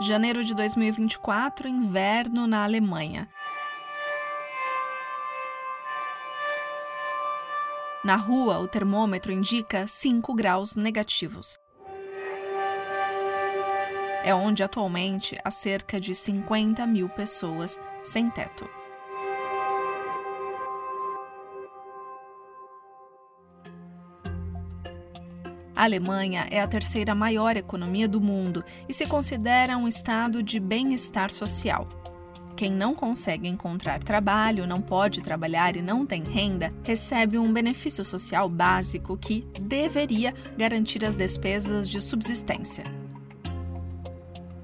Janeiro de 2024, inverno na Alemanha. Na rua, o termômetro indica 5 graus negativos. É onde atualmente há cerca de 50 mil pessoas sem teto. A Alemanha é a terceira maior economia do mundo e se considera um estado de bem-estar social. Quem não consegue encontrar trabalho, não pode trabalhar e não tem renda, recebe um benefício social básico que deveria garantir as despesas de subsistência.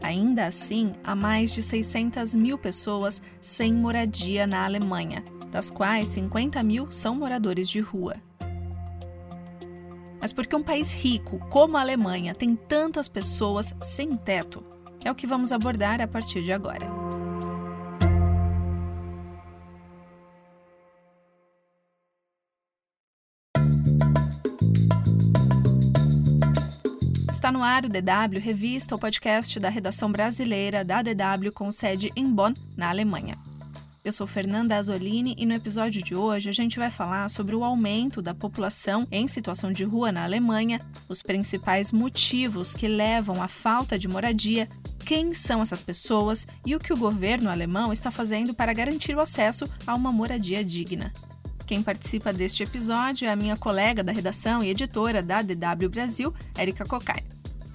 Ainda assim, há mais de 600 mil pessoas sem moradia na Alemanha, das quais 50 mil são moradores de rua mas porque um país rico como a Alemanha tem tantas pessoas sem teto? É o que vamos abordar a partir de agora. Está no ar o DW Revista, o podcast da redação brasileira da DW com sede em Bonn, na Alemanha. Eu sou Fernanda Azolini e no episódio de hoje a gente vai falar sobre o aumento da população em situação de rua na Alemanha, os principais motivos que levam à falta de moradia, quem são essas pessoas e o que o governo alemão está fazendo para garantir o acesso a uma moradia digna. Quem participa deste episódio é a minha colega da redação e editora da DW Brasil, Erika Cocai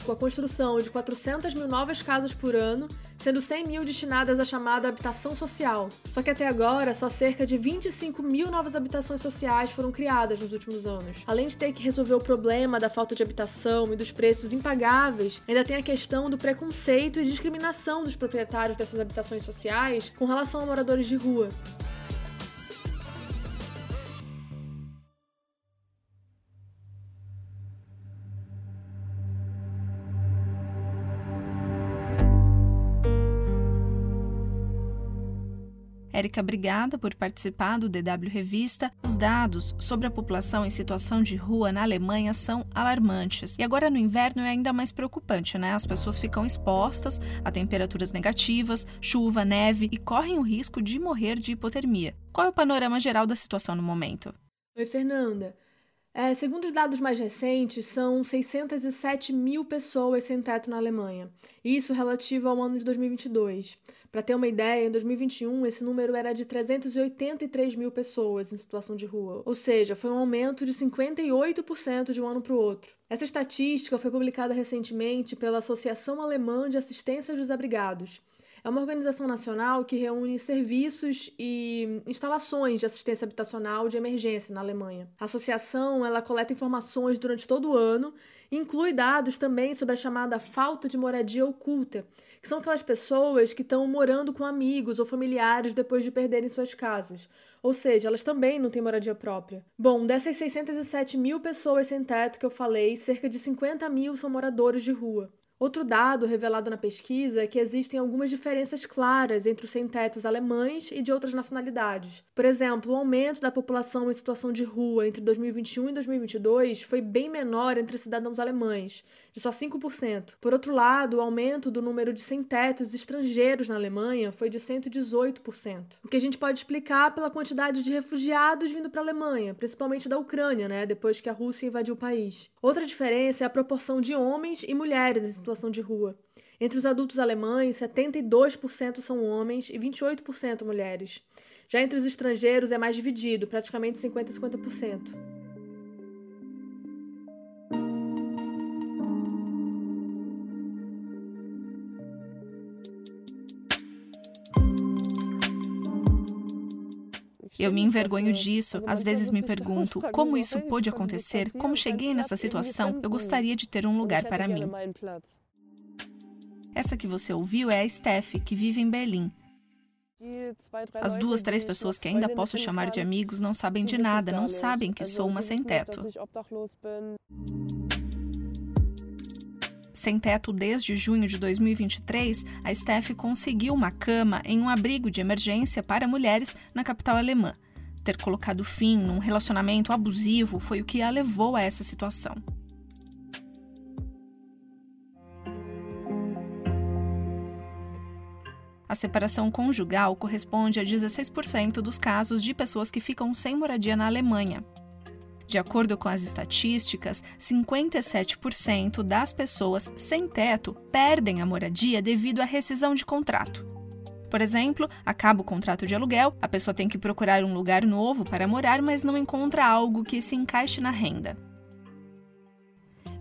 com a construção de 400 mil novas casas por ano, sendo 100 mil destinadas à chamada habitação social. Só que até agora, só cerca de 25 mil novas habitações sociais foram criadas nos últimos anos. Além de ter que resolver o problema da falta de habitação e dos preços impagáveis, ainda tem a questão do preconceito e discriminação dos proprietários dessas habitações sociais com relação a moradores de rua. Érica, obrigada por participar do DW Revista. Os dados sobre a população em situação de rua na Alemanha são alarmantes. E agora no inverno é ainda mais preocupante, né? As pessoas ficam expostas a temperaturas negativas, chuva, neve e correm o risco de morrer de hipotermia. Qual é o panorama geral da situação no momento? Oi, Fernanda. É, segundo os dados mais recentes, são 607 mil pessoas sem teto na Alemanha. Isso relativo ao ano de 2022. Para ter uma ideia, em 2021 esse número era de 383 mil pessoas em situação de rua, ou seja, foi um aumento de 58% de um ano para o outro. Essa estatística foi publicada recentemente pela Associação Alemã de Assistência aos Desabrigados. É uma organização nacional que reúne serviços e instalações de assistência habitacional de emergência na Alemanha. A associação ela coleta informações durante todo o ano inclui dados também sobre a chamada falta de moradia oculta, que são aquelas pessoas que estão morando com amigos ou familiares depois de perderem suas casas. Ou seja, elas também não têm moradia própria. Bom, dessas 607 mil pessoas sem teto que eu falei, cerca de 50 mil são moradores de rua. Outro dado revelado na pesquisa é que existem algumas diferenças claras entre os sem-tetos alemães e de outras nacionalidades. Por exemplo, o aumento da população em situação de rua entre 2021 e 2022 foi bem menor entre cidadãos alemães, de só 5%. Por outro lado, o aumento do número de sem-tetos estrangeiros na Alemanha foi de 118%. O que a gente pode explicar pela quantidade de refugiados vindo para a Alemanha, principalmente da Ucrânia, né, depois que a Rússia invadiu o país. Outra diferença é a proporção de homens e mulheres em situação de rua. Entre os adultos alemães, 72% são homens e 28% mulheres. Já entre os estrangeiros é mais dividido, praticamente 50 a 50%. Eu me envergonho disso, às vezes me pergunto como isso pôde acontecer, como cheguei nessa situação, eu gostaria de ter um lugar para mim. Essa que você ouviu é a Steph, que vive em Berlim. As duas, três pessoas que ainda posso chamar de amigos não sabem de nada, não sabem que sou uma sem-teto. Sem teto desde junho de 2023, a Steph conseguiu uma cama em um abrigo de emergência para mulheres na capital alemã. Ter colocado fim num relacionamento abusivo foi o que a levou a essa situação. A separação conjugal corresponde a 16% dos casos de pessoas que ficam sem moradia na Alemanha. De acordo com as estatísticas, 57% das pessoas sem teto perdem a moradia devido à rescisão de contrato. Por exemplo, acaba o contrato de aluguel, a pessoa tem que procurar um lugar novo para morar, mas não encontra algo que se encaixe na renda.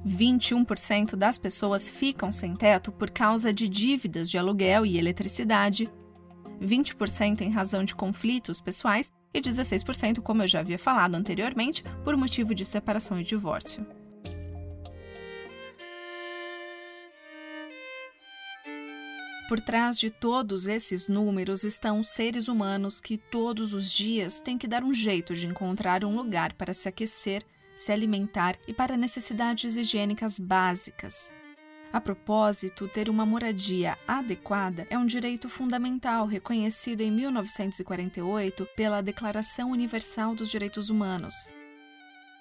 21% das pessoas ficam sem teto por causa de dívidas de aluguel e eletricidade, 20% em razão de conflitos pessoais e 16%, como eu já havia falado anteriormente, por motivo de separação e divórcio. Por trás de todos esses números estão seres humanos que todos os dias têm que dar um jeito de encontrar um lugar para se aquecer se alimentar e para necessidades higiênicas básicas. A propósito, ter uma moradia adequada é um direito fundamental reconhecido em 1948 pela Declaração Universal dos Direitos Humanos.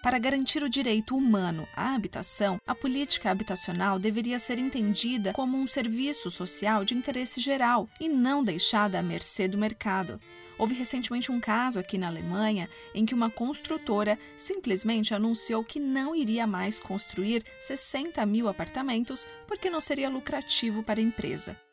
Para garantir o direito humano à habitação, a política habitacional deveria ser entendida como um serviço social de interesse geral e não deixada à mercê do mercado. Houve recentemente um caso aqui na Alemanha em que uma construtora simplesmente anunciou que não iria mais construir 60 mil apartamentos porque não seria lucrativo para a empresa.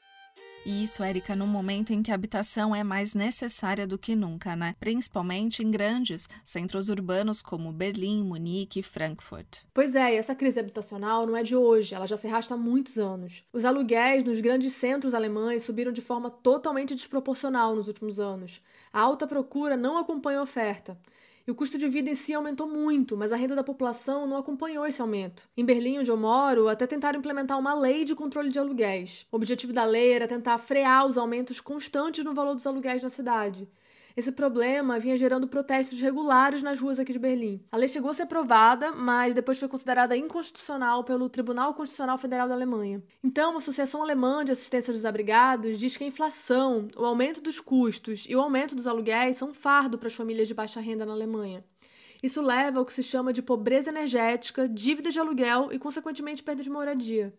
E isso, Érica, num momento em que a habitação é mais necessária do que nunca, né? Principalmente em grandes centros urbanos como Berlim, Munique e Frankfurt. Pois é, e essa crise habitacional não é de hoje, ela já se arrasta há muitos anos. Os aluguéis nos grandes centros alemães subiram de forma totalmente desproporcional nos últimos anos. A alta procura não acompanha a oferta. E o custo de vida em si aumentou muito, mas a renda da população não acompanhou esse aumento. Em Berlim, onde eu moro, até tentaram implementar uma lei de controle de aluguéis. O objetivo da lei era tentar frear os aumentos constantes no valor dos aluguéis na cidade. Esse problema vinha gerando protestos regulares nas ruas aqui de Berlim. A lei chegou a ser aprovada, mas depois foi considerada inconstitucional pelo Tribunal Constitucional Federal da Alemanha. Então, a Associação Alemã de Assistência dos Abrigados diz que a inflação, o aumento dos custos e o aumento dos aluguéis são um fardo para as famílias de baixa renda na Alemanha. Isso leva ao que se chama de pobreza energética, dívida de aluguel e, consequentemente, perda de moradia.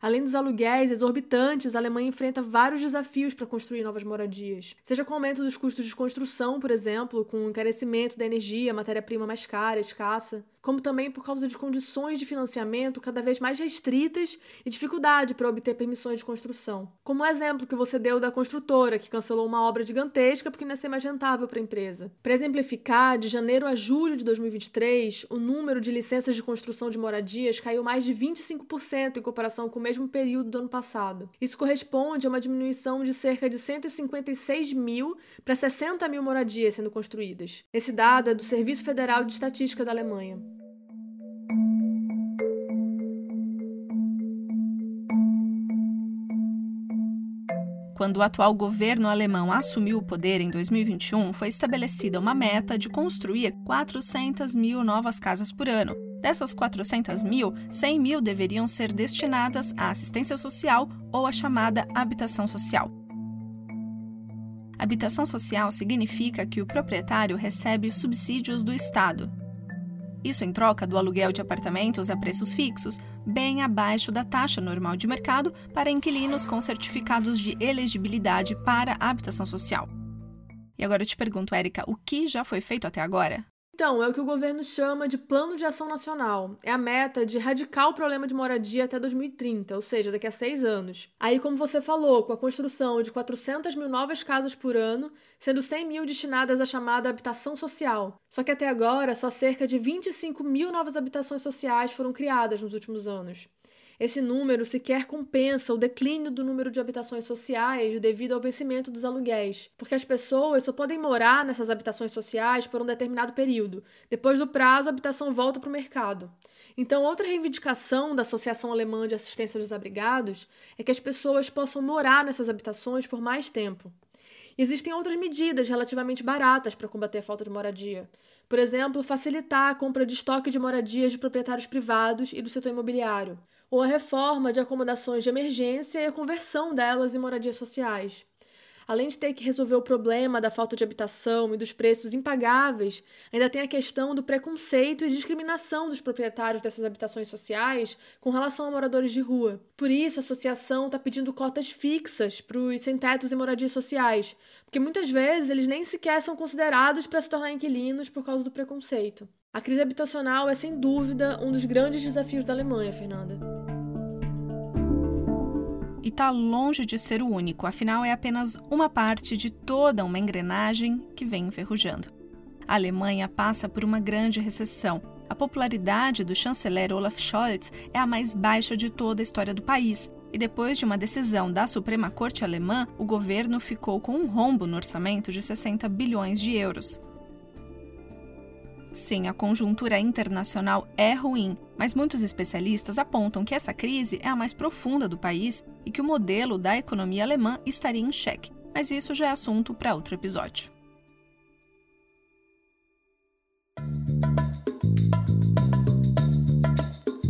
Além dos aluguéis exorbitantes, a Alemanha enfrenta vários desafios para construir novas moradias. Seja com o aumento dos custos de construção, por exemplo, com o encarecimento da energia, matéria-prima mais cara, escassa, como também por causa de condições de financiamento cada vez mais restritas e dificuldade para obter permissões de construção. Como o exemplo que você deu da construtora, que cancelou uma obra gigantesca porque não ia ser mais rentável para a empresa. Para exemplificar, de janeiro a julho de 2023, o número de licenças de construção de moradias caiu mais de 25% em comparação com o mesmo período do ano passado. Isso corresponde a uma diminuição de cerca de 156 mil para 60 mil moradias sendo construídas. Esse dado é do Serviço Federal de Estatística da Alemanha. Quando o atual governo alemão assumiu o poder em 2021, foi estabelecida uma meta de construir 400 mil novas casas por ano. Dessas 400 mil, 100 mil deveriam ser destinadas à assistência social ou à chamada habitação social. Habitação social significa que o proprietário recebe subsídios do Estado, isso em troca do aluguel de apartamentos a preços fixos, bem abaixo da taxa normal de mercado para inquilinos com certificados de elegibilidade para habitação social. E agora eu te pergunto, Érica, o que já foi feito até agora? Então, é o que o governo chama de Plano de Ação Nacional. É a meta de erradicar o problema de moradia até 2030, ou seja, daqui a seis anos. Aí, como você falou, com a construção de 400 mil novas casas por ano, sendo 100 mil destinadas à chamada habitação social. Só que até agora, só cerca de 25 mil novas habitações sociais foram criadas nos últimos anos. Esse número sequer compensa o declínio do número de habitações sociais devido ao vencimento dos aluguéis, porque as pessoas só podem morar nessas habitações sociais por um determinado período. Depois do prazo, a habitação volta para o mercado. Então, outra reivindicação da Associação Alemã de Assistência dos Abrigados é que as pessoas possam morar nessas habitações por mais tempo. Existem outras medidas relativamente baratas para combater a falta de moradia. Por exemplo, facilitar a compra de estoque de moradias de proprietários privados e do setor imobiliário ou a reforma de acomodações de emergência e a conversão delas em moradias sociais. além de ter que resolver o problema da falta de habitação e dos preços impagáveis, ainda tem a questão do preconceito e discriminação dos proprietários dessas habitações sociais com relação a moradores de rua. Por isso, a associação está pedindo cotas fixas para os sem-tetos e moradias sociais, porque muitas vezes eles nem sequer são considerados para se tornar inquilinos por causa do preconceito. A crise habitacional é, sem dúvida, um dos grandes desafios da Alemanha, Fernanda e está longe de ser o único, afinal, é apenas uma parte de toda uma engrenagem que vem enferrujando. A Alemanha passa por uma grande recessão. A popularidade do chanceler Olaf Scholz é a mais baixa de toda a história do país. E depois de uma decisão da Suprema Corte Alemã, o governo ficou com um rombo no orçamento de 60 bilhões de euros. Sim, a conjuntura internacional é ruim, mas muitos especialistas apontam que essa crise é a mais profunda do país e que o modelo da economia alemã estaria em xeque. Mas isso já é assunto para outro episódio.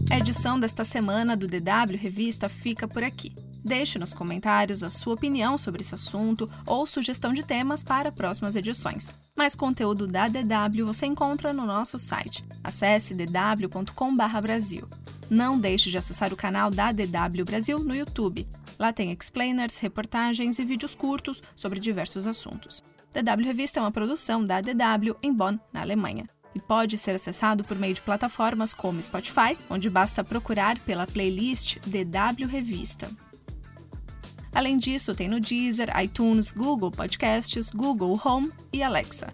A edição desta semana do DW Revista fica por aqui. Deixe nos comentários a sua opinião sobre esse assunto ou sugestão de temas para próximas edições. Mais conteúdo da DW você encontra no nosso site. Acesse dw.com/brasil. Não deixe de acessar o canal da DW Brasil no YouTube. Lá tem explainers, reportagens e vídeos curtos sobre diversos assuntos. DW Revista é uma produção da DW em Bonn, na Alemanha e pode ser acessado por meio de plataformas como Spotify, onde basta procurar pela playlist DW Revista. Além disso, tem no Deezer, iTunes, Google Podcasts, Google Home e Alexa.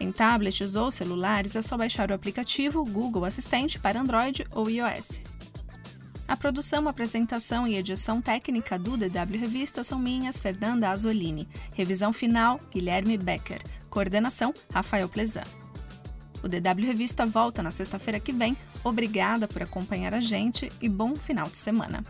Em tablets ou celulares é só baixar o aplicativo Google Assistente para Android ou iOS. A produção, apresentação e edição técnica do DW Revista são minhas, Fernanda Azolini. Revisão final, Guilherme Becker. Coordenação, Rafael Plezan. O DW Revista volta na sexta-feira que vem. Obrigada por acompanhar a gente e bom final de semana.